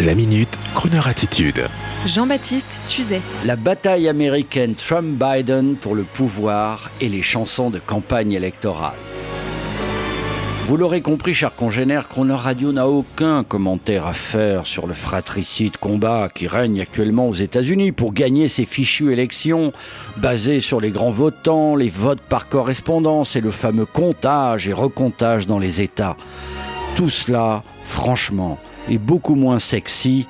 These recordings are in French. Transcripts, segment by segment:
La minute, Kroneur attitude. Jean-Baptiste Tuzet. La bataille américaine Trump-Biden pour le pouvoir et les chansons de campagne électorale. Vous l'aurez compris, cher congénère, Croner Radio n'a aucun commentaire à faire sur le fratricide combat qui règne actuellement aux États-Unis pour gagner ces fichues élections basées sur les grands votants, les votes par correspondance et le fameux comptage et recomptage dans les États. Tout cela, franchement, est beaucoup moins sexy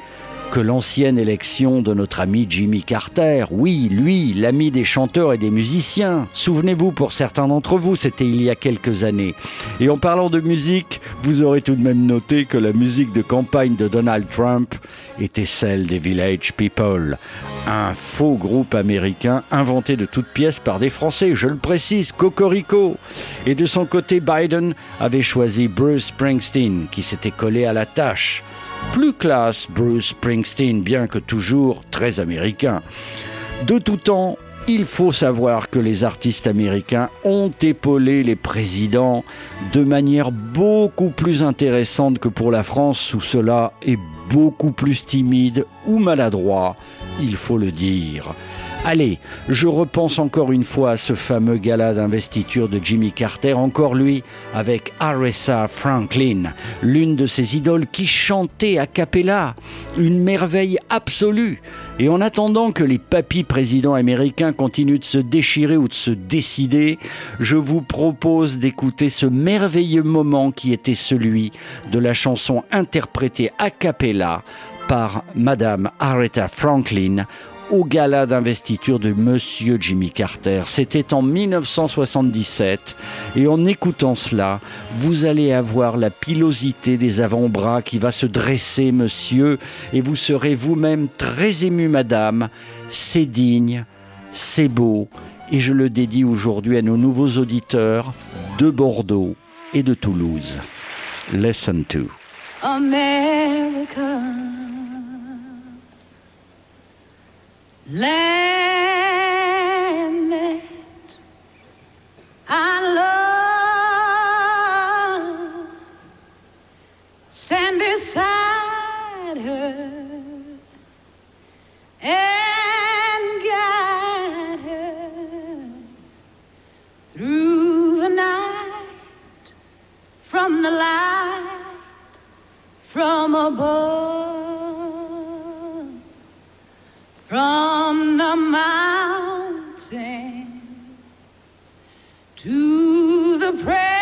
que l'ancienne élection de notre ami Jimmy Carter. Oui, lui, l'ami des chanteurs et des musiciens. Souvenez-vous, pour certains d'entre vous, c'était il y a quelques années. Et en parlant de musique, vous aurez tout de même noté que la musique de campagne de Donald Trump était celle des Village People. Un faux groupe américain inventé de toutes pièces par des Français, je le précise, Cocorico. Et de son côté, Biden avait choisi Bruce Springsteen, qui s'était collé à la tâche. Plus classe, Bruce Springsteen, bien que toujours très américain. De tout temps, il faut savoir que les artistes américains ont épaulé les présidents de manière beaucoup plus intéressante que pour la France, où cela est beaucoup plus timide ou maladroit, il faut le dire. Allez, je repense encore une fois à ce fameux gala d'investiture de Jimmy Carter, encore lui, avec Aretha Franklin, l'une de ses idoles qui chantait a cappella, une merveille absolue. Et en attendant que les papis présidents américains continuent de se déchirer ou de se décider, je vous propose d'écouter ce merveilleux moment qui était celui de la chanson interprétée a cappella par Madame Aretha Franklin au gala d'investiture de Monsieur Jimmy Carter. C'était en 1977 et en écoutant cela, vous allez avoir la pilosité des avant-bras qui va se dresser, monsieur, et vous serez vous-même très ému, madame. C'est digne, c'est beau, et je le dédie aujourd'hui à nos nouveaux auditeurs de Bordeaux et de Toulouse. To. America. That I love, stand beside her and guide her through the night from the light from above. From the mountain to the prairies